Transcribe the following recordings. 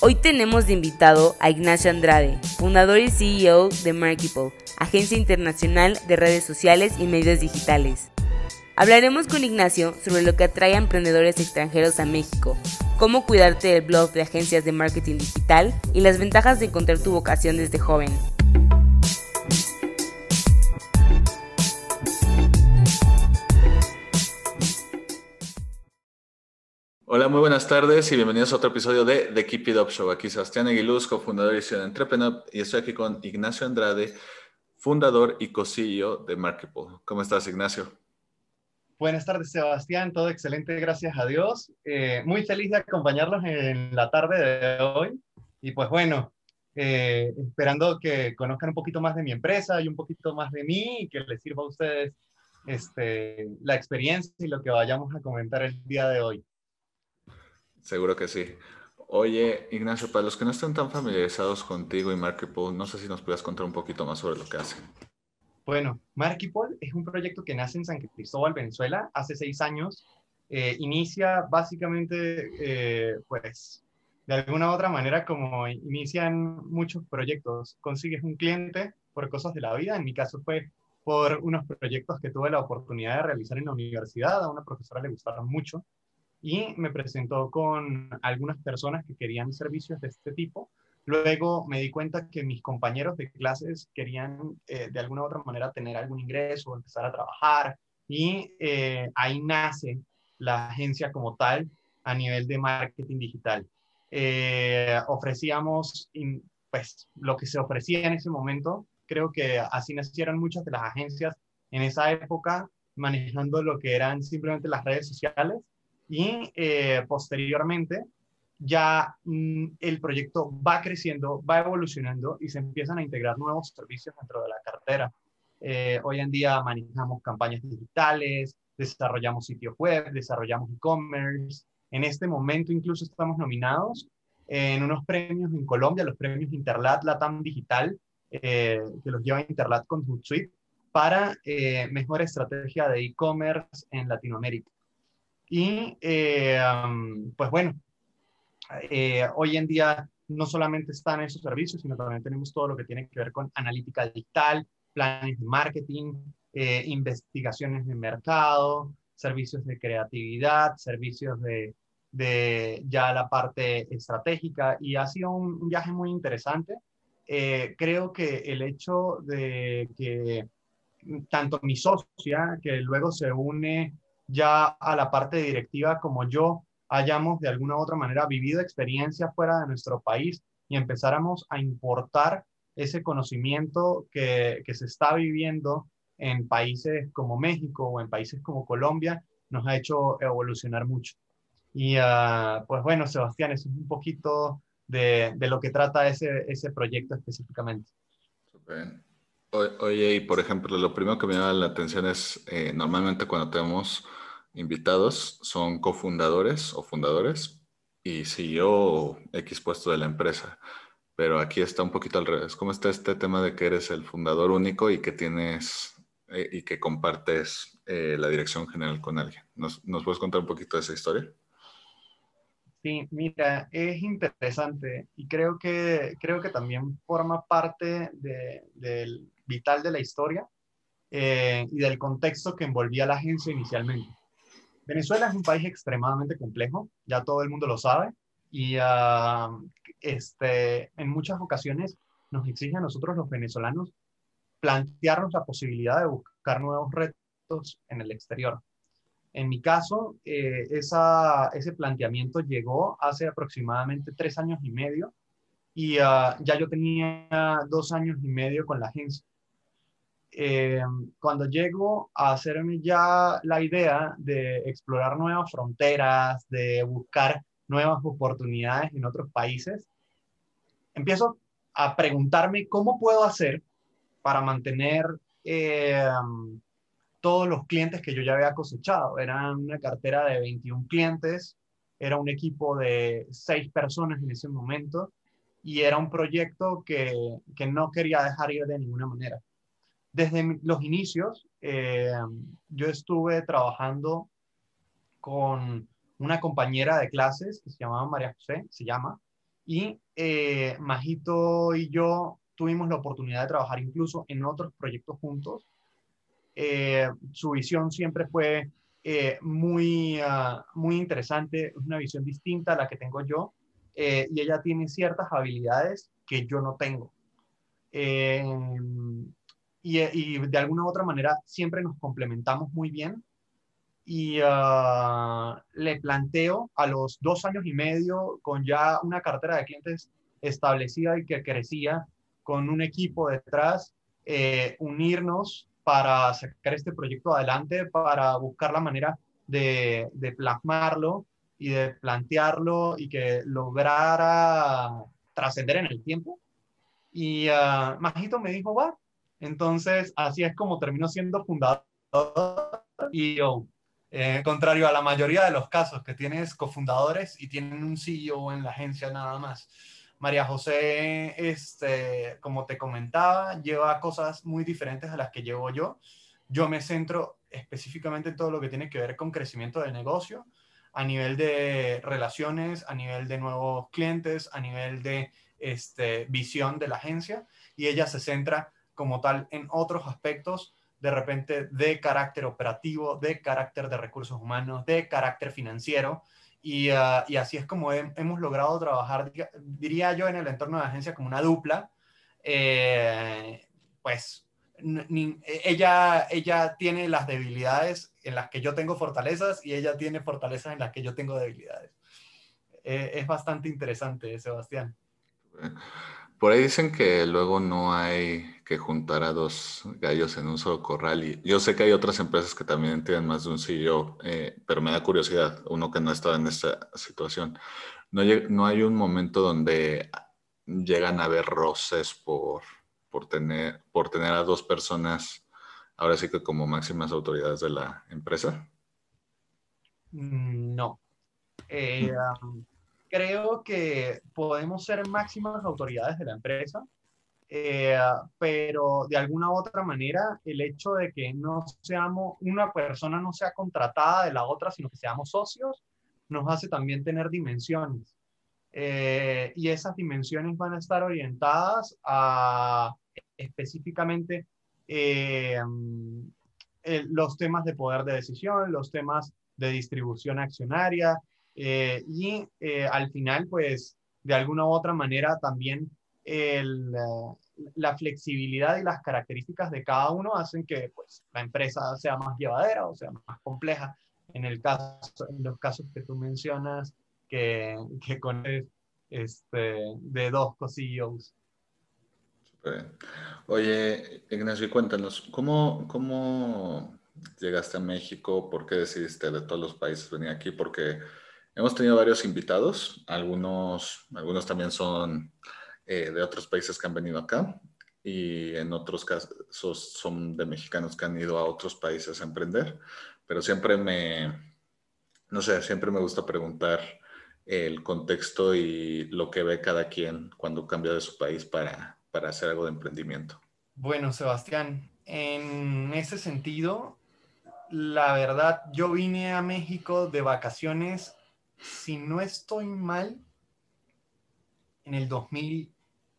Hoy tenemos de invitado a Ignacio Andrade, fundador y CEO de Marketable, agencia internacional de redes sociales y medios digitales. Hablaremos con Ignacio sobre lo que atrae a emprendedores extranjeros a México, cómo cuidarte del blog de agencias de marketing digital y las ventajas de encontrar tu vocación desde joven. Hola, muy buenas tardes y bienvenidos a otro episodio de The Keep It Up Show. Aquí Sebastián Aguiluz, cofundador y de Entrepreneur, y estoy aquí con Ignacio Andrade, fundador y co-CEO de Marketable. ¿Cómo estás, Ignacio? Buenas tardes, Sebastián. Todo excelente, gracias a Dios. Eh, muy feliz de acompañarlos en la tarde de hoy. Y pues bueno, eh, esperando que conozcan un poquito más de mi empresa y un poquito más de mí y que les sirva a ustedes este, la experiencia y lo que vayamos a comentar el día de hoy. Seguro que sí. Oye, Ignacio, para los que no están tan familiarizados contigo y Marketable, no sé si nos puedas contar un poquito más sobre lo que hacen. Bueno, Markipol es un proyecto que nace en San Cristóbal, Venezuela, hace seis años. Eh, inicia básicamente, eh, pues, de alguna u otra manera, como inician muchos proyectos. Consigues un cliente por cosas de la vida. En mi caso fue por unos proyectos que tuve la oportunidad de realizar en la universidad. A una profesora le gustaron mucho y me presentó con algunas personas que querían servicios de este tipo Luego me di cuenta que mis compañeros de clases querían eh, de alguna u otra manera tener algún ingreso, empezar a trabajar y eh, ahí nace la agencia como tal a nivel de marketing digital. Eh, ofrecíamos pues lo que se ofrecía en ese momento, creo que así nacieron muchas de las agencias en esa época manejando lo que eran simplemente las redes sociales y posteriormente ya mm, el proyecto va creciendo, va evolucionando y se empiezan a integrar nuevos servicios dentro de la cartera. Eh, hoy en día manejamos campañas digitales, desarrollamos sitios web, desarrollamos e-commerce. En este momento incluso estamos nominados en unos premios en Colombia, los premios Interlat Latam Digital, eh, que los lleva Interlat con Hootsuite, para eh, mejor estrategia de e-commerce en Latinoamérica. Y pues bueno, eh, hoy en día no solamente están esos servicios, sino también tenemos todo lo que tiene que ver con analítica digital, planes de marketing, eh, investigaciones de mercado, servicios de creatividad, servicios de, de, ya la parte estratégica y ha sido un, viaje muy interesante. Eh, creo que el hecho de que tanto mi socia, que luego se une ya a la parte directiva como yo, hayamos de alguna u otra manera vivido experiencias fuera de nuestro país y empezáramos a importar ese conocimiento que, se está viviendo en países como México o en países como Colombia, nos ha hecho evolucionar mucho. Y ah, pues bueno, Sebastián, eso es un poquito de, lo que trata ese, ese proyecto específicamente. Oye, y por ejemplo, lo primero que me llama la atención es, eh, normalmente cuando tenemos invitados son cofundadores o fundadores y CEO X puesto de la empresa. Pero aquí está un poquito al revés. ¿Cómo está este tema de que eres el fundador único y que tienes eh, y que compartes eh, la dirección general con alguien? ¿Nos, ¿Nos, puedes contar un poquito de esa historia? Sí, mira, es interesante y creo que, creo que también forma parte del vital de la historia eh, y del contexto que envolvía la agencia inicialmente. Venezuela es un país extremadamente complejo, ya todo el mundo lo sabe, y ah, este, en muchas ocasiones nos exige a nosotros los venezolanos plantearnos la posibilidad de buscar nuevos retos en el exterior. En mi caso, eh, ese planteamiento llegó hace aproximadamente tres años y medio y ah, ya yo tenía dos años y medio con la agencia. Eh, cuando llego a hacerme ya la idea de explorar nuevas fronteras, de buscar nuevas oportunidades en otros países, empiezo a preguntarme cómo puedo hacer para mantener eh, todos los clientes que yo ya había cosechado. Era una cartera de 21 clientes, era un equipo de 6 personas en ese momento y era un proyecto que, que no quería dejar ir de ninguna manera. Desde los inicios, eh, yo estuve trabajando con una compañera de clases que se llamaba María José, se llama, y eh, Majito y yo tuvimos la oportunidad de trabajar incluso en otros proyectos juntos. Eh, su visión siempre fue muy, ah, muy interesante, una visión distinta a la que tengo yo, y ella tiene ciertas habilidades que yo no tengo y, de alguna u otra manera siempre nos complementamos muy bien. Y ah, le planteo a los dos años y medio, con ya una cartera de clientes establecida y que crecía, con un equipo detrás, eh, unirnos para sacar este proyecto adelante, para buscar la manera de, de plasmarlo y de plantearlo y que lograra trascender en el tiempo. Y uh, Majito me dijo, va, entonces, así es como terminó siendo fundador y yo. Eh, contrario a la mayoría de los casos que tienes cofundadores y tienen un CEO en la agencia nada más. María José, este, como te comentaba, lleva cosas muy diferentes a las que llevo yo. Yo me centro específicamente en todo lo que tiene que ver con crecimiento del negocio, a nivel de relaciones, a nivel de nuevos clientes, a nivel de este, visión de la agencia, y ella se centra como tal en otros aspectos de repente de carácter operativo, de carácter de recursos humanos, de carácter financiero. Y, ah, así es como hemos logrado trabajar, diría yo, en el entorno de la agencia como una dupla. Eh, pues ella, ella tiene las debilidades en las que yo tengo fortalezas y ella tiene fortalezas en las que yo tengo debilidades. Eh, es bastante interesante, Sebastián. Por ahí dicen que luego no hay que juntar a dos gallos en un solo corral. Y yo sé que hay otras empresas que también tienen más de un CEO, eh, pero me da curiosidad, uno que no estado en esta situación. No, no hay un momento donde llegan a haber roces por, por, tener, por tener a dos personas, ahora sí que como máximas autoridades de la empresa. Mm, no. Eh, um, creo que podemos ser máximas autoridades de la empresa, eh, pero de alguna u otra manera el hecho de que no seamos, una persona no sea contratada de la otra, sino que seamos socios, nos hace también tener dimensiones. Eh, y esas dimensiones van a estar orientadas a específicamente eh, los temas de poder de decisión, los temas de distribución accionaria, eh, y eh, al final, pues, de alguna u otra manera también el, la flexibilidad y las características de cada uno hacen que pues, la empresa sea más llevadera o sea más compleja. En, el caso, en los casos que tú mencionas, que, que con este, de dos cosillos. Oye, Ignacio, cuéntanos, ¿cómo, ¿cómo llegaste a México? ¿Por qué decidiste de todos los países venir aquí? Porque Hemos tenido varios invitados, algunos, algunos también son eh, de otros países que han venido acá y en otros casos son de mexicanos que han ido a otros países a emprender, pero siempre me, no sé, siempre me gusta preguntar el contexto y lo que ve cada quien cuando cambia de su país para, para hacer algo de emprendimiento. Bueno, Sebastián, en ese sentido, la verdad, yo vine a México de vacaciones si no estoy mal, en el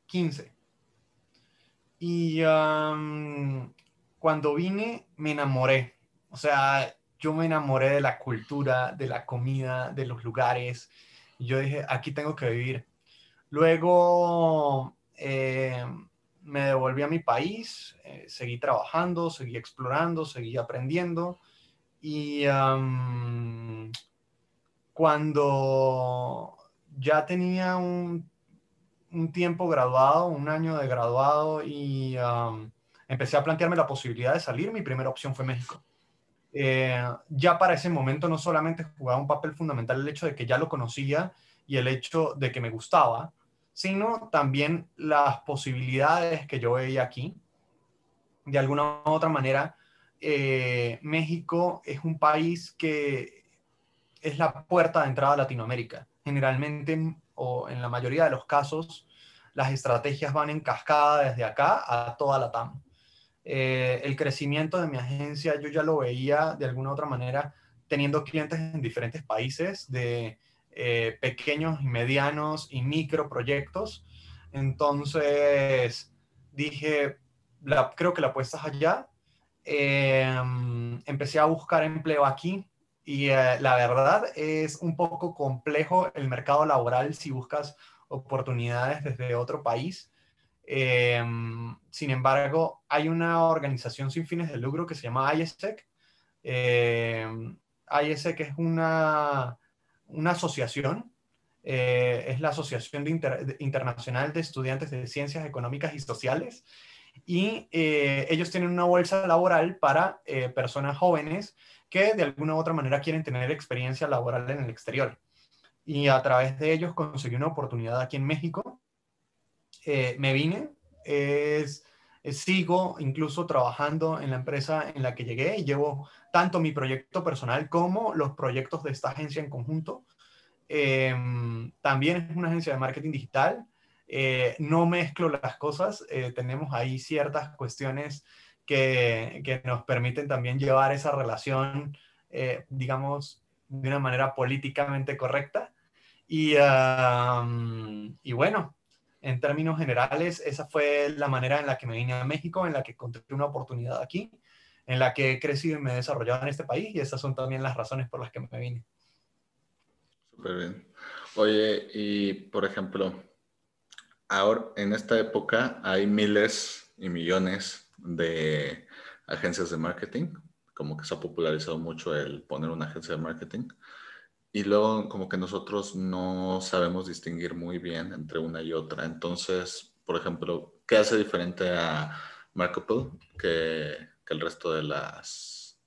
2015. Y cuando vine me enamoré. O sea, yo me enamoré de la cultura, de la comida, de los lugares. Y yo dije, aquí tengo que vivir. Luego eh, me devolví a mi país, eh, seguí trabajando, seguí explorando, seguí aprendiendo. y cuando ya tenía un, un, tiempo graduado, un año de graduado y empecé a plantearme la posibilidad de salir, mi primera opción fue México. Eh, ya para ese momento no solamente jugaba un papel fundamental el hecho de que ya lo conocía y el hecho de que me gustaba, sino también las posibilidades que yo veía aquí. De alguna u otra manera, eh, México es un país que es la puerta de entrada a Latinoamérica. Generalmente, o en la mayoría de los casos, las estrategias van en cascada desde acá a toda la TAM. Eh, el crecimiento de mi agencia yo ya lo veía de alguna otra manera teniendo clientes en diferentes países de eh, pequeños y medianos y micro proyectos. Entonces dije, creo que la apuesta es allá. Em, empecé a buscar empleo aquí y eh, la verdad es un poco complejo el mercado laboral si buscas oportunidades desde otro país. Em, sin embargo, hay una organización sin fines de lucro que se llama ISEC. Eh, em, ISEC es una, una asociación, eh, es la Asociación Internacional de Estudiantes de Ciencias Económicas y Sociales, y eh, ellos tienen una bolsa laboral para eh, personas jóvenes que de alguna u otra manera quieren tener experiencia laboral en el exterior. Y a través de ellos conseguí una oportunidad aquí en México eh, me vine, es, sigo incluso trabajando en la empresa en la que llegué y llevo tanto mi proyecto personal como los proyectos de esta agencia en conjunto. Em, también es una agencia de marketing digital. Eh, no mezclo las cosas, eh, tenemos ahí ciertas cuestiones que, que, nos permiten también llevar esa relación, digamos, de una manera políticamente correcta. Y, y bueno, en términos generales, esa fue la manera en la que me vine a México, en la que encontré una oportunidad aquí, en la que he crecido y me he desarrollado en este país y esas son también las razones por las que me vine. Súper bien. Oye, y por ejemplo, ahora en esta época hay miles y millones de agencias de marketing, como que se ha popularizado mucho el poner una agencia de marketing. Y luego como que nosotros no sabemos distinguir muy bien entre una y otra. Entonces, por ejemplo, ¿qué hace diferente a Marketable que, que el resto de las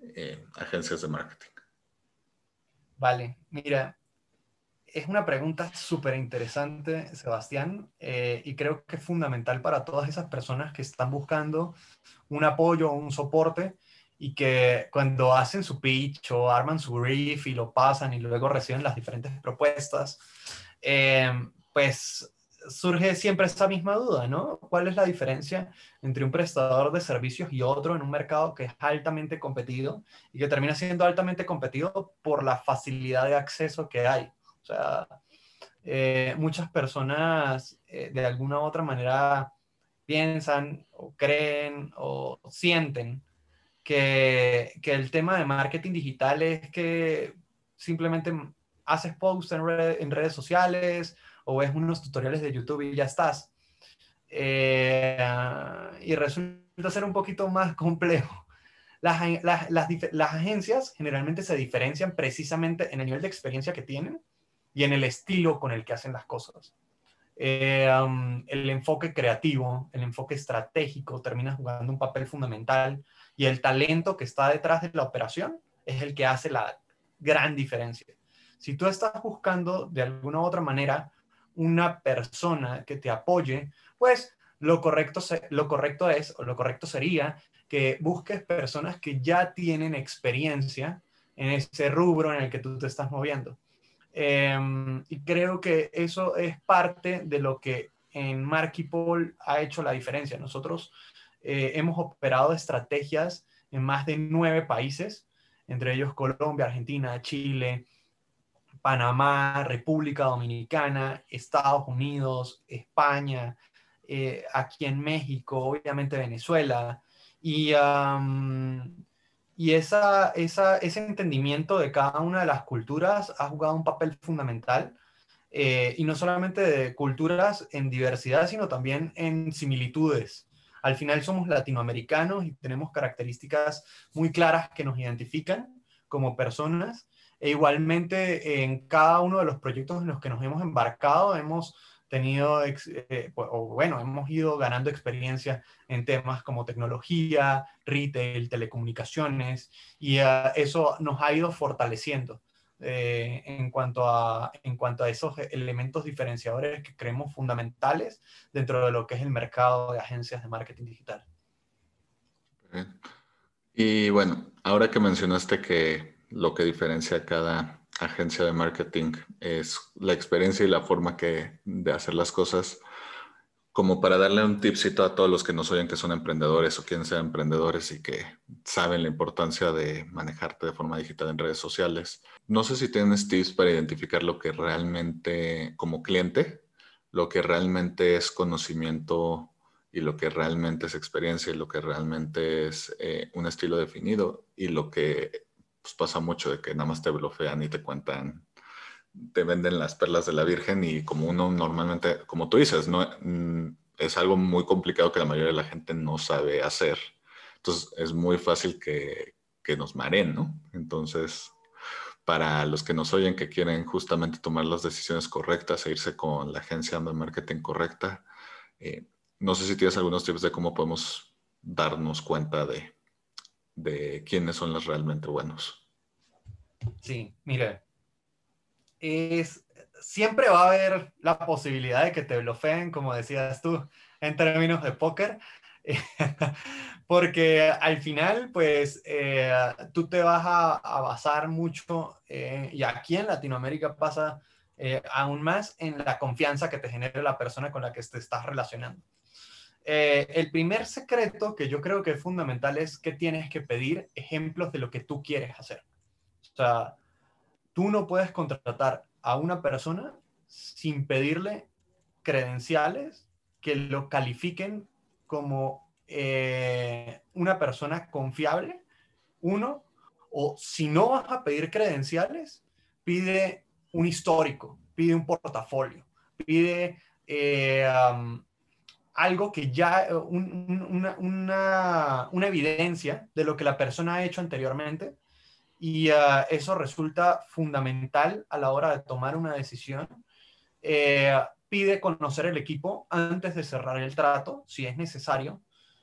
eh, agencias de marketing? Vale, mira, es una pregunta súper interesante, Sebastián, eh, y creo que es fundamental para todas esas personas que están buscando un apoyo un soporte y que cuando hacen su pitch o arman su brief y lo pasan y luego reciben las diferentes propuestas, eh, pues surge siempre esta misma duda, ¿no? ¿Cuál es la diferencia entre un prestador de servicios y otro en un mercado que es altamente competido y que termina siendo altamente competido por la facilidad de acceso que hay? O sea, eh, muchas personas eh, de alguna u otra manera piensan o creen o sienten que, que, el tema de marketing digital es que simplemente haces posts en, redes sociales o ves unos tutoriales de YouTube y ya estás. Eh, y resulta ser un poquito más complejo. Las, las, las, agencias generalmente se diferencian precisamente en el nivel de experiencia que tienen y en el estilo con el que hacen las cosas. Eh, um, el enfoque creativo, el enfoque estratégico termina jugando un papel fundamental y el talento que está detrás de la operación es el que hace la gran diferencia. Si tú estás buscando de alguna u otra manera una persona que te apoye, pues lo correcto, lo correcto es, o lo correcto sería que busques personas que ya tienen experiencia en ese rubro en el que tú te estás moviendo. Em, y creo que eso es parte de lo que en Markipol ha hecho la diferencia. Nosotros eh, hemos operado estrategias en más de nueve países, entre ellos Colombia, Argentina, Chile, Panamá, República Dominicana, Estados Unidos, España, eh, aquí en México, obviamente Venezuela. Y y esa, ese entendimiento de cada una de las culturas ha jugado un papel fundamental, eh, y no solamente de culturas en diversidad, sino también en similitudes. Al final somos latinoamericanos y tenemos características muy claras que nos identifican como personas. E igualmente en cada uno de los proyectos en los que nos hemos embarcado hemos tenido, eh, o bueno, hemos ido ganando experiencia en temas como tecnología, retail, telecomunicaciones, y uh, eso nos ha ido fortaleciendo eh, en, cuanto a, en cuanto a esos elementos diferenciadores que creemos fundamentales dentro de lo que es el mercado de agencias de marketing digital. Y bueno, ahora que mencionaste que lo que diferencia cada agencia de marketing es la experiencia y la forma que, de hacer las cosas, como para darle un tipcito a todos los que nos oyen que son emprendedores o quieren ser emprendedores y que saben la importancia de manejarte de forma digital en redes sociales. No sé si tienes tips para identificar lo que realmente, como cliente, lo que realmente es conocimiento y lo que realmente es experiencia y lo que realmente es eh, un estilo definido y lo que pues pasa mucho de que nada más te blofean y te cuentan, te venden las perlas de la Virgen y como uno normalmente, como tú dices, no mm, es algo muy complicado que la mayoría de la gente no sabe hacer. Entonces es muy fácil que, que nos mareen, ¿no? Entonces, para los que nos oyen que quieren justamente tomar las decisiones correctas e irse con la agencia de marketing correcta, eh, no sé si tienes algunos tips de cómo podemos darnos cuenta de, de quiénes son los realmente buenos. Sí, mire, es, siempre va a haber la posibilidad de que te blofeen, como decías tú, en términos de póker, porque al final, pues, eh, tú te vas a, basar mucho, eh, y aquí en Latinoamérica pasa eh, aún más en la confianza que te genere la persona con la que te estás relacionando. Eh, el primer secreto que yo creo que es fundamental es que tienes que pedir ejemplos de lo que tú quieres hacer. O sea, tú no puedes contratar a una persona sin pedirle credenciales que lo califiquen como eh, una persona confiable, uno, o si no vas a pedir credenciales, pide un histórico, pide un portafolio, pide eh, algo que ya, eh, una, una, evidencia de lo que la persona ha hecho anteriormente y ah, eso resulta fundamental a la hora de tomar una decisión. Eh, pide conocer el equipo antes de cerrar el trato, si es necesario,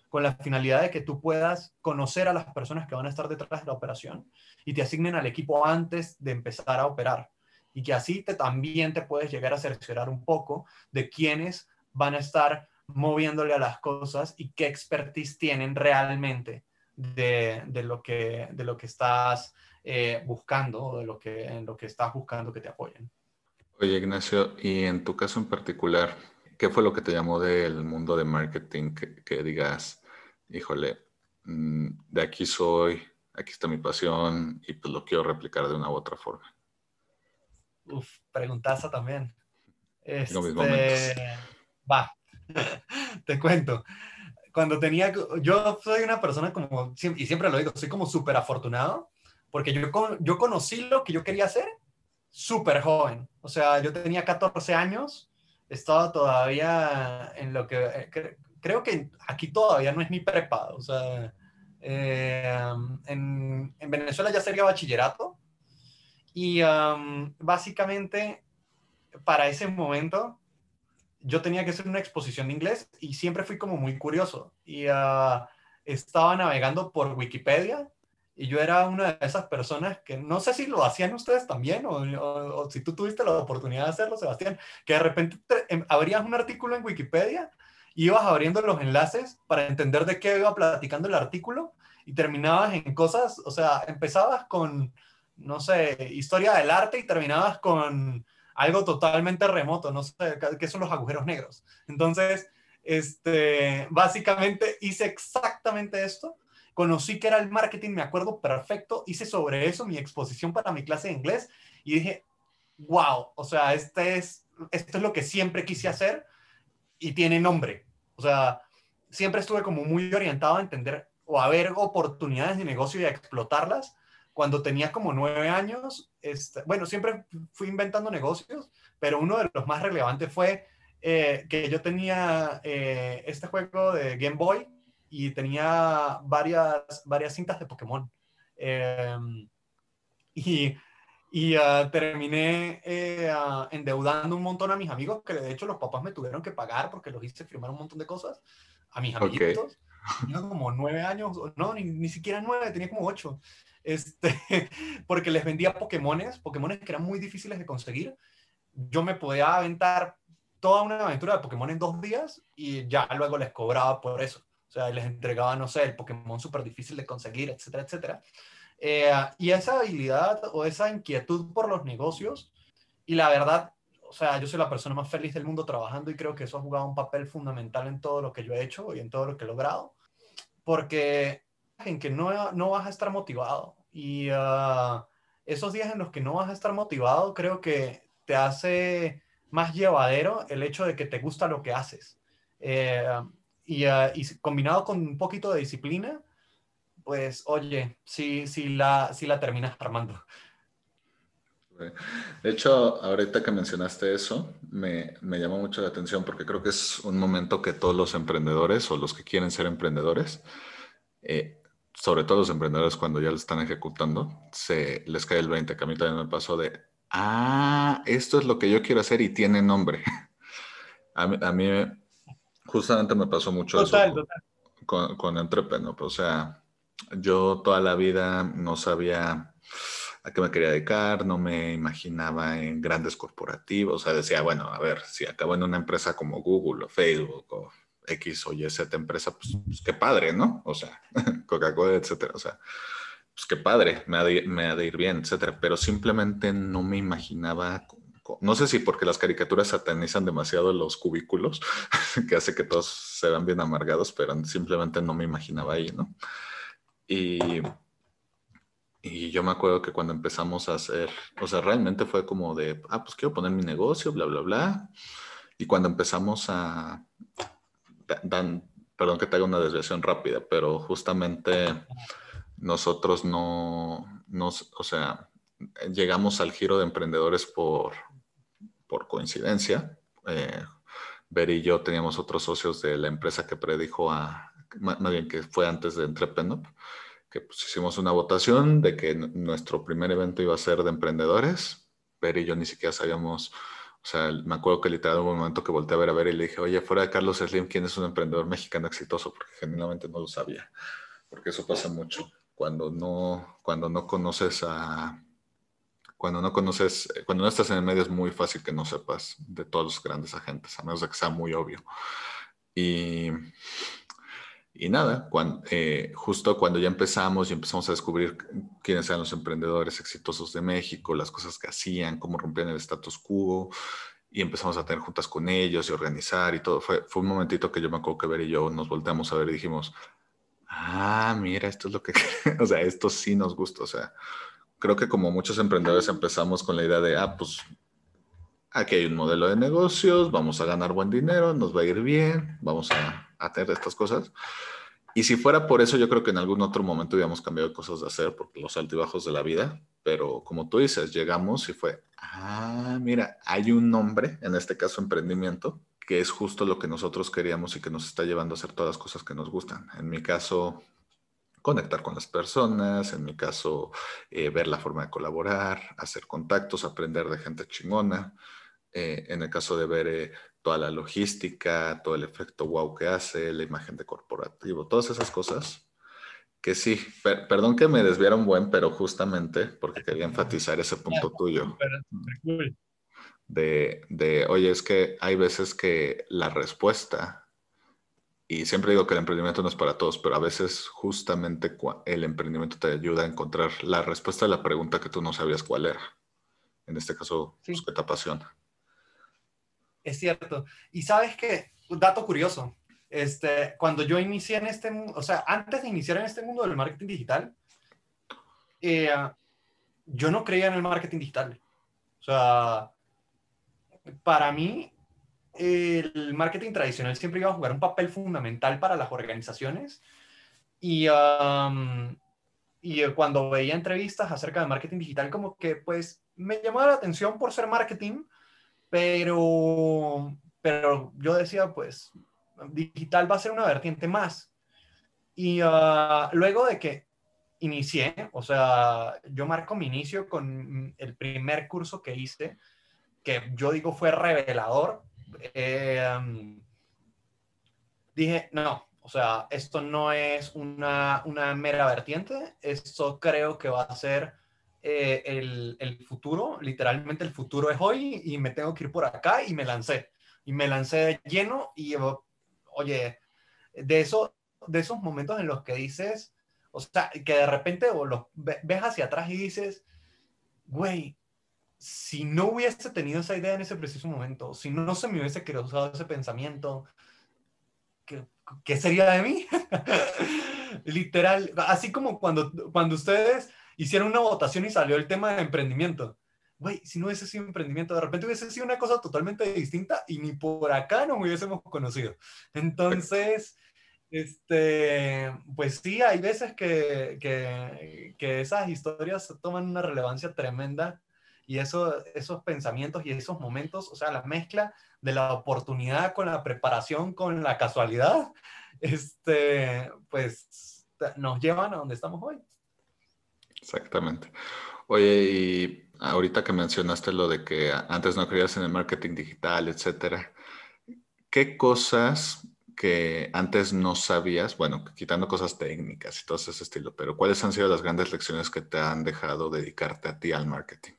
con la finalidad de que tú puedas conocer a las personas que van a estar detrás de la operación y te asignen al equipo antes de empezar a operar. Y que así te, también te puedes llegar a cerciorar un poco de quiénes van a estar moviéndole a las cosas y qué expertise tienen realmente de, lo, que, de lo que estás eh, buscando o de lo que, en lo que estás buscando que te apoyen. Oye, Ignacio, y en tu caso en particular, ¿qué fue lo que te llamó del mundo de marketing que, digas, híjole, mm, de aquí soy, aquí está mi pasión y pues lo quiero replicar de una u otra forma? Uf, preguntaza también. Este, va, te cuento. Cuando tenía, yo soy una persona como, y siempre lo digo, soy como súper afortunado, porque yo, yo conocí lo que yo quería hacer súper joven. O sea, yo tenía 14 años, estaba todavía en lo que, eh, creo que aquí todavía no es ni prepa, o sea, eh, en, en, Venezuela ya sería bachillerato. Y básicamente, para ese momento, yo tenía que hacer una exposición de inglés y siempre fui como muy curioso. Y ah, estaba navegando por Wikipedia y yo era una de esas personas que no sé si lo hacían ustedes también o, si tú tuviste la oportunidad de hacerlo, Sebastián, que de repente em, abrías un artículo en Wikipedia ibas abriendo los enlaces para entender de qué iba platicando el artículo y terminabas en cosas, o sea, empezabas con, no sé, historia del arte y terminabas con algo totalmente remoto, no sé qué son los agujeros negros. Entonces, este, básicamente hice exactamente esto. Conocí que era el marketing, me acuerdo perfecto, hice sobre eso mi exposición para mi clase de inglés y dije, wow, o sea, este es, esto es lo que siempre quise hacer y tiene nombre. O sea, siempre estuve como muy orientado a entender o a ver oportunidades de negocio y a explotarlas cuando tenía como nueve años, este, bueno, siempre fui inventando negocios, pero uno de los más relevantes fue eh, que yo tenía eh, este juego de Game Boy y tenía varias, varias cintas de Pokémon. Em, y y ah, terminé eh, ah, endeudando un montón a mis amigos, que de hecho los papás me tuvieron que pagar porque los hice firmar un montón de cosas. A mis amiguitos. Tenía como nueve años, no, ni, ni, siquiera nueve, tenía como ocho. Este, porque les vendía Pokémones, Pokémones que eran muy difíciles de conseguir. Yo me podía aventar toda una aventura de Pokémon en dos días y ya luego les cobraba por eso. O sea, les entregaba, no sé, el Pokémon súper difícil de conseguir, etcétera, etcétera. Eh, y esa habilidad o esa inquietud por los negocios, y la verdad, o sea, yo soy la persona más feliz del mundo trabajando y creo que eso ha jugado un papel fundamental en todo lo que yo he hecho y en todo lo que he logrado, porque en que no, no vas a estar motivado y uh, esos días en los que no vas a estar motivado creo que te hace más llevadero el hecho de que te gusta lo que haces. Eh, y, uh, y combinado con un poquito de disciplina, pues oye, sí, sí la, sí la terminas armando. De hecho, ahorita que mencionaste eso, me, me, llamó mucho la atención porque creo que es un momento que todos los emprendedores o los que quieren ser emprendedores, eh, sobre todo los emprendedores cuando ya lo están ejecutando, se les cae el 20, que a mí también me pasó de, ah, esto es lo que yo quiero hacer y tiene nombre. a, mí, a mí justamente me pasó mucho eso con, con Entrepreneur, o sea, yo toda la vida no sabía a qué me quería dedicar, no me imaginaba en grandes corporativos, o sea, decía, bueno, a ver, si acabo en una empresa como Google o Facebook o X o Y, Z empresa, pues, pues qué padre, ¿no? O sea, Coca-Cola, etcétera, o sea, pues qué padre, me ha, de, ir bien, etcétera, pero simplemente no me imaginaba no sé si porque las caricaturas satanizan demasiado los cubículos, que hace que todos se vean bien amargados, pero simplemente no me imaginaba ahí, ¿no? Y, y yo me acuerdo que cuando empezamos a hacer, o sea, realmente fue como de, ah, pues quiero poner mi negocio, bla, bla, bla. Y cuando empezamos a, dan, perdón que te haga una desviación rápida, pero justamente nosotros no, nos, o sea, llegamos al giro de emprendedores por, por coincidencia. Eh, Ver y yo teníamos otros socios de la empresa que predijo a, más bien que fue antes de Entrepreneur, que pues hicimos una votación de que nuestro primer evento iba a ser de emprendedores. Ver y yo ni siquiera sabíamos, o sea, me acuerdo que literal hubo un momento que volteé a ver a ver y le dije, oye, fuera de Carlos Slim, ¿quién es un emprendedor mexicano exitoso? Porque genuinamente no lo sabía, porque eso pasa mucho. Cuando no, cuando no conoces a, cuando no conoces, cuando no estás en el medio es muy fácil que no sepas de todos los grandes agentes, a menos de que sea muy obvio. Y y nada, cuando, eh, justo cuando ya empezamos y empezamos a descubrir quiénes eran los emprendedores exitosos de México, las cosas que hacían, cómo rompían el status quo, y empezamos a tener juntas con ellos y organizar y todo. Fue, fue un momentito que yo me acuerdo que Ver y yo nos volteamos a ver y dijimos, ah, mira, esto es lo que, o sea, esto sí nos gusta. O sea, creo que como muchos emprendedores empezamos con la idea de, ah, pues aquí hay un modelo de negocios, vamos a ganar buen dinero, nos va a ir bien, vamos a, hacer estas cosas. Y si fuera por eso, yo creo que en algún otro momento hubiéramos cambiado cosas de hacer, porque los altibajos de la vida, pero como tú dices, llegamos y fue, ah, mira, hay un nombre, en este caso emprendimiento, que es justo lo que nosotros queríamos y que nos está llevando a hacer todas las cosas que nos gustan. En mi caso, conectar con las personas, en mi caso, eh, ver la forma de colaborar, hacer contactos, aprender de gente chingona. Eh, en el caso de ver eh, toda la logística, todo el efecto wow que hace, la imagen de corporativo, todas esas cosas. Que sí, perdón que me desviara un buen, pero justamente porque quería enfatizar ese punto tuyo. De, de, oye, es que hay veces que la respuesta, y siempre digo que el emprendimiento no es para todos, pero a veces justamente el emprendimiento te ayuda a encontrar la respuesta a la pregunta que tú no sabías cuál era. En este caso, pues, ¿qué te apasiona? Es cierto. Y sabes que, un dato curioso, este, cuando yo inicié en este mundo, o sea, antes de iniciar en este mundo del marketing digital, eh, yo no creía en el marketing digital. O sea, para mí, el marketing tradicional siempre iba a jugar un papel fundamental para las organizaciones. Y, y cuando veía entrevistas acerca de marketing digital, como que pues me llamaba la atención por ser marketing, pero, pero yo decía, pues, digital va a ser una vertiente más. Y ah, luego de que inicié, o sea, yo marco mi inicio con el primer curso que hice, que yo digo fue revelador. Eh, dije, no, o sea, esto no es una, una, mera vertiente, esto creo que va a ser eh, el, futuro, literalmente el futuro es hoy y me tengo que ir por acá y me lancé. Y me lancé lleno y, oye, de, eso, de esos momentos en los que dices, o sea, que de repente o los ves hacia atrás y dices, güey, si no hubiese tenido esa idea en ese preciso momento, si no se me hubiese cruzado ese pensamiento, ¿qué, qué sería de mí? Literal, así como cuando, cuando ustedes hicieron una votación y salió el tema de emprendimiento. Güey, si no hubiese sido emprendimiento, de repente hubiese sido una cosa totalmente distinta y ni por acá nos hubiésemos conocido. Entonces, este, pues sí, hay veces que, que, que esas historias toman una relevancia tremenda y eso, esos pensamientos y esos momentos, o sea, la mezcla de la oportunidad con la preparación, con la casualidad, este, pues nos llevan a donde estamos hoy. Exactamente. Oye, y ahorita que mencionaste lo de que antes no creías en el marketing digital, etcétera, ¿qué cosas que antes no sabías, bueno, quitando cosas técnicas y todo ese estilo, pero cuáles han sido las grandes lecciones que te han dejado dedicarte a ti al marketing?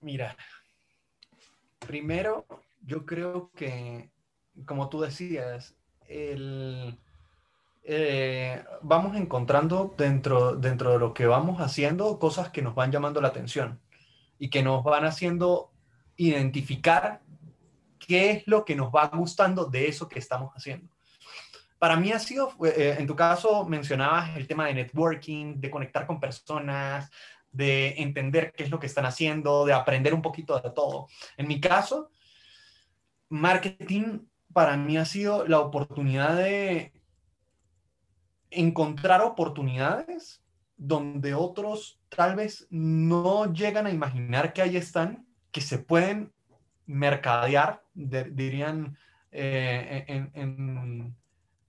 Mira, primero, yo creo que, como tú decías, el, eh, vamos encontrando dentro, dentro de lo que vamos haciendo cosas que nos van llamando la atención y que nos van haciendo identificar qué es lo que nos va gustando de eso que estamos haciendo. Para mí ha sido, eh, en tu caso mencionabas el tema de networking, de conectar con personas, de entender qué es lo que están haciendo, de aprender un poquito de todo. En mi caso, marketing para mí ha sido la oportunidad de encontrar oportunidades donde otros tal vez no llegan a imaginar que ahí están, que se pueden mercadear, dirían eh,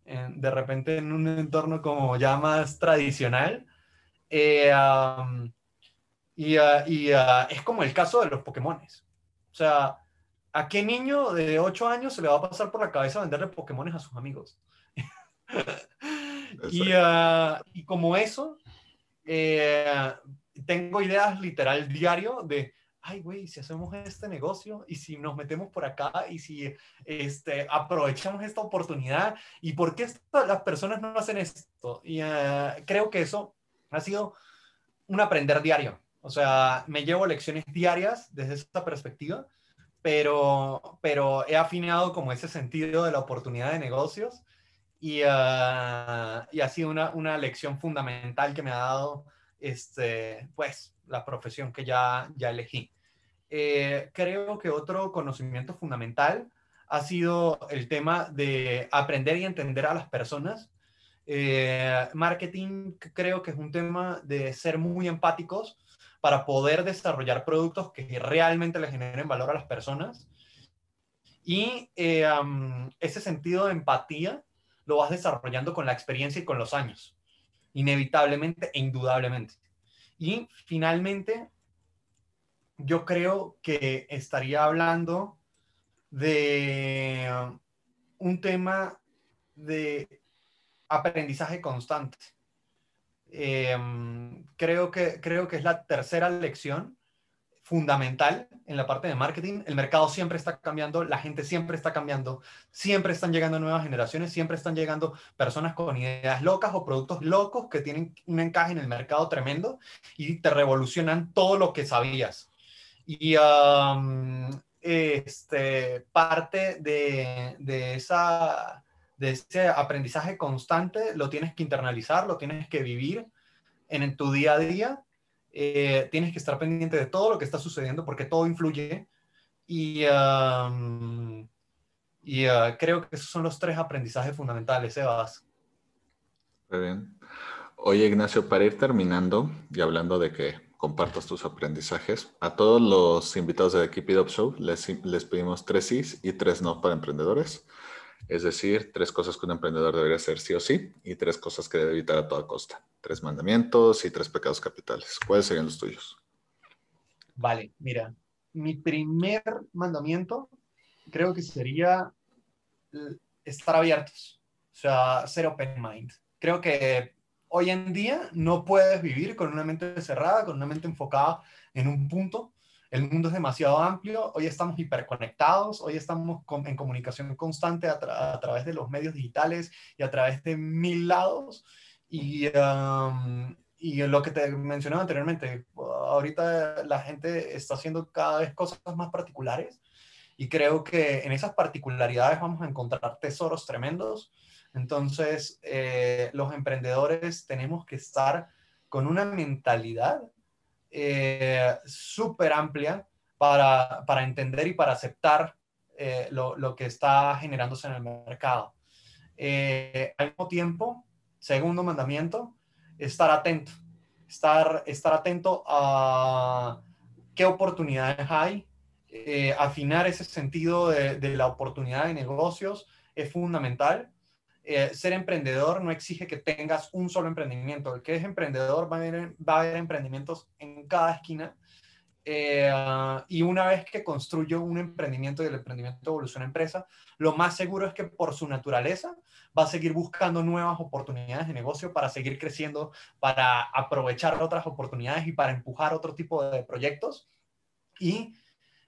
de repente en un entorno como ya más tradicional. Eh, y, ah, ah, es como el caso de los Pokémones. O sea, ¿a qué niño de 8 años se le va a pasar por la cabeza venderle Pokémones a sus amigos? y, ah, y, como eso, eh, tengo ideas literal diario de, ay, güey, si hacemos este negocio y si nos metemos por acá y si este, aprovechamos esta oportunidad y por qué las personas no hacen esto. Y creo que eso ha sido un aprender diario. O sea, me llevo lecciones diarias desde esa perspectiva, pero, pero he afinado como ese sentido de la oportunidad de negocios y, uh, y ha sido una, una, lección fundamental que me ha dado este, pues, la profesión que ya, ya elegí. Eh, creo que otro conocimiento fundamental ha sido el tema de aprender y entender a las personas. Eh, marketing creo que es un tema de ser muy empáticos para poder desarrollar productos que realmente le generen valor a las personas. Y eh, ese sentido de empatía lo vas desarrollando con la experiencia y con los años, inevitablemente e indudablemente. Y finalmente, yo creo que estaría hablando de un tema de aprendizaje constante. Em, creo, que, creo que es la tercera lección fundamental en la parte de marketing. El mercado siempre está cambiando, la gente siempre está cambiando, siempre están llegando nuevas generaciones, siempre están llegando personas con ideas locas o productos locos que tienen un encaje en el mercado tremendo y te revolucionan todo lo que sabías. Y este, parte de, de esa de ese aprendizaje constante lo tienes que internalizar, lo tienes que vivir en, tu día a día. Eh, tienes que estar pendiente de todo lo que está sucediendo porque todo influye. Y, ah, creo que esos son los tres aprendizajes fundamentales, Sebas. Muy bien. Oye, Ignacio, para ir terminando y hablando de que compartas tus aprendizajes. A todos los invitados de Keep It Up Show les, les pedimos tres sí y tres no para emprendedores. Es decir, tres cosas que un emprendedor debería hacer sí o sí y tres cosas que debe evitar a toda costa. Tres mandamientos y tres pecados capitales. ¿Cuáles serían los tuyos? Vale, mira, mi primer mandamiento creo que sería estar abiertos, o sea, ser open mind. Creo que hoy en día no puedes vivir con una mente cerrada, con una mente enfocada en un punto. El mundo es demasiado amplio, hoy estamos hiperconectados, hoy estamos en comunicación constante a, través de los medios digitales y a través de mil lados. Y, um, y lo que te mencionaba anteriormente, ahorita la gente está haciendo cada vez cosas más particulares y creo que en esas particularidades vamos a encontrar tesoros tremendos. Entonces, eh, los emprendedores tenemos que estar con una mentalidad eh, súper amplia para, para, entender y para aceptar eh, lo, lo, que está generándose en el mercado. al mismo tiempo, segundo mandamiento, estar atento. Estar, estar atento a qué oportunidades hay, eh, afinar ese sentido de, la oportunidad de negocios es fundamental. Eh, ser emprendedor no exige que tengas un solo emprendimiento. El que es emprendedor va a haber, emprendimientos en cada esquina. Eh, y una vez que construyo un emprendimiento y el emprendimiento evoluciona empresa, lo más seguro es que por su naturaleza va a seguir buscando nuevas oportunidades de negocio para seguir creciendo, para aprovechar otras oportunidades y para empujar otro tipo de proyectos. Y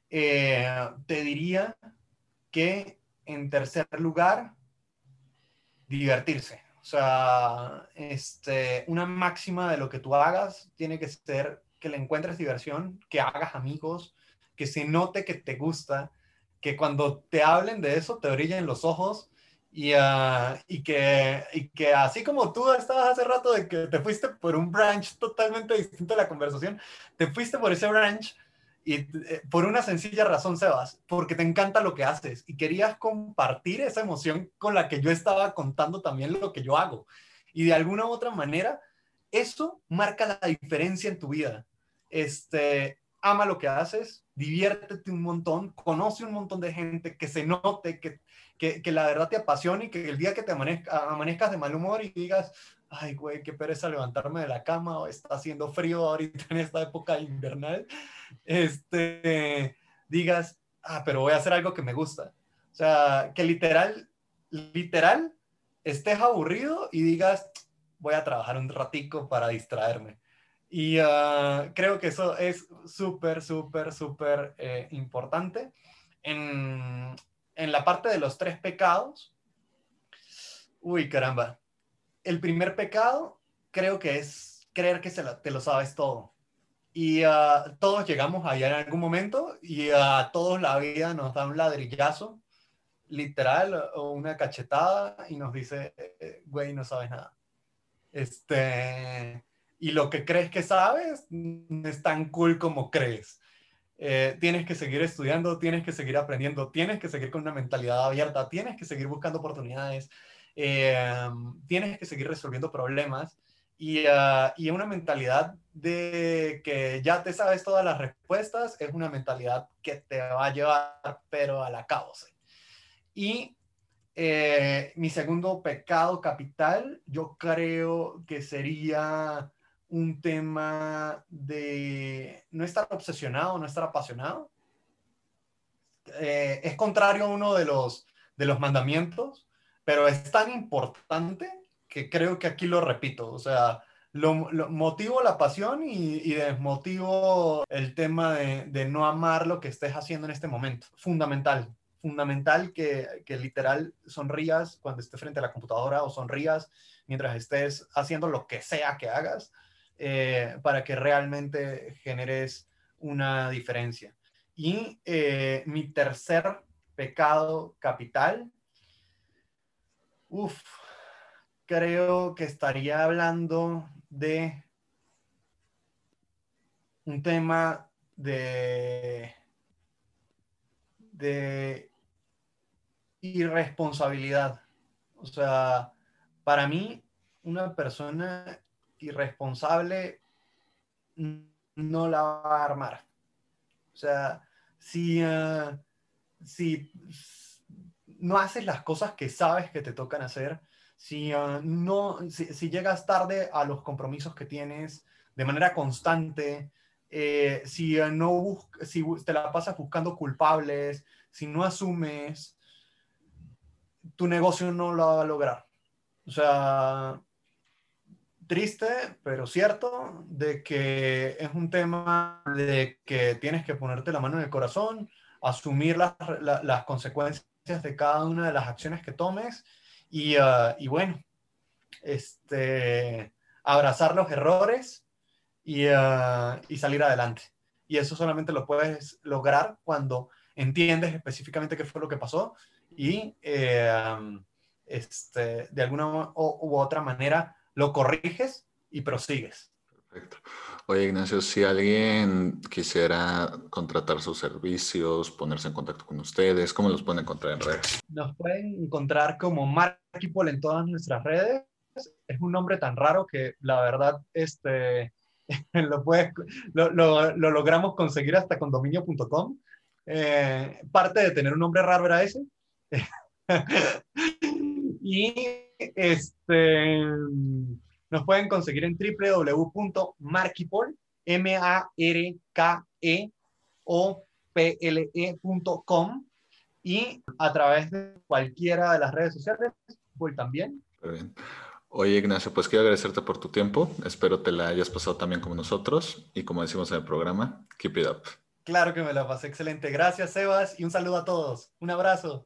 eh, te diría que en tercer lugar, divertirse. O sea, este, una máxima de lo que tú hagas tiene que ser que le encuentres diversión, que hagas amigos, que se note que te gusta, que cuando te hablen de eso te brillen los ojos y, ah, y, que, y que así como tú estabas hace rato de que te fuiste por un branch totalmente distinto a la conversación, te fuiste por ese branch y eh, por una sencilla razón, Sebas, porque te encanta lo que haces y querías compartir esa emoción con la que yo estaba contando también lo que yo hago. Y de alguna u otra manera, eso marca la diferencia en tu vida. Este, ama lo que haces, diviértete un montón, conoce un montón de gente, que se note, que, que, que la verdad te apasione y que el día que te amanezcas de mal humor y digas, ay, güey, qué pereza levantarme de la cama o está haciendo frío ahorita en esta época invernal, este, digas, ah, pero voy a hacer algo que me gusta. O sea, que literal, literal, estés aburrido y digas, voy a trabajar un ratico para distraerme. Y ah, creo que eso es súper, súper, súper eh, importante. En, en la parte de los tres pecados, uy, caramba, el primer pecado creo que es creer que se te lo sabes todo. Y uh, todos llegamos allá en algún momento y a todos la vida nos da un ladrillazo, literal, o una cachetada y nos dice, eh, güey, no sabes nada. Este, y lo que crees que sabes no es tan cool como crees. Eh, tienes que seguir estudiando, tienes que seguir aprendiendo, tienes que seguir con una mentalidad abierta, tienes que seguir buscando oportunidades, eh, tienes que seguir resolviendo problemas y, uh, y, una mentalidad de que ya te sabes todas las respuestas es una mentalidad que te va a llevar pero a la causa. Y eh, mi segundo pecado capital, yo creo que sería un tema de no estar obsesionado, no estar apasionado. Eh, es contrario a uno de los, de los mandamientos, pero es tan importante que creo que aquí lo repito, o sea, lo, motivo la pasión y, desmotivo el tema de, no amar lo que estés haciendo en este momento. Fundamental, fundamental que, que, literal sonrías cuando estés frente a la computadora o sonrías mientras estés haciendo lo que sea que hagas eh, para que realmente generes una diferencia. Y eh, mi tercer pecado capital Uf, creo que estaría hablando de un tema de, de irresponsabilidad. O sea, para mí, una persona irresponsable no la va a armar. O sea, si, eh, si no haces las cosas que sabes que te tocan hacer, si, eh, no, si, llegas tarde a los compromisos que tienes de manera constante, eh, si, no si te la pasas buscando culpables, si no asumes, tu negocio no lo va a lograr. O sea, triste, pero cierto, de que es un tema de que tienes que ponerte la mano en el corazón, asumir las, las consecuencias de cada una de las acciones que tomes y, uh, y bueno, este, abrazar los errores y, uh, y, salir adelante. Y eso solamente lo puedes lograr cuando entiendes específicamente qué fue lo que pasó y eh, este, de alguna u otra manera lo corriges y prosigues. Perfecto. Oye, Ignacio, si alguien quisiera contratar sus servicios, ponerse en contacto con ustedes, ¿cómo los pueden encontrar en redes? Nos pueden encontrar como Markipol en todas nuestras redes. Es un nombre tan raro que la verdad este, lo, lo, lo, lo, logramos conseguir hasta condominio.com. Eh, parte de tener un nombre raro era ese. y este nos pueden conseguir en www.markipol, m a r k e o p l ecom y a través de cualquiera de las redes sociales, también. Muy bien. Oye, Ignacio, pues quiero agradecerte por tu tiempo. Espero te la hayas pasado también como nosotros y como decimos en el programa, keep it up. Claro que me la pasé excelente. Gracias, Sebas, y un saludo a todos. Un abrazo.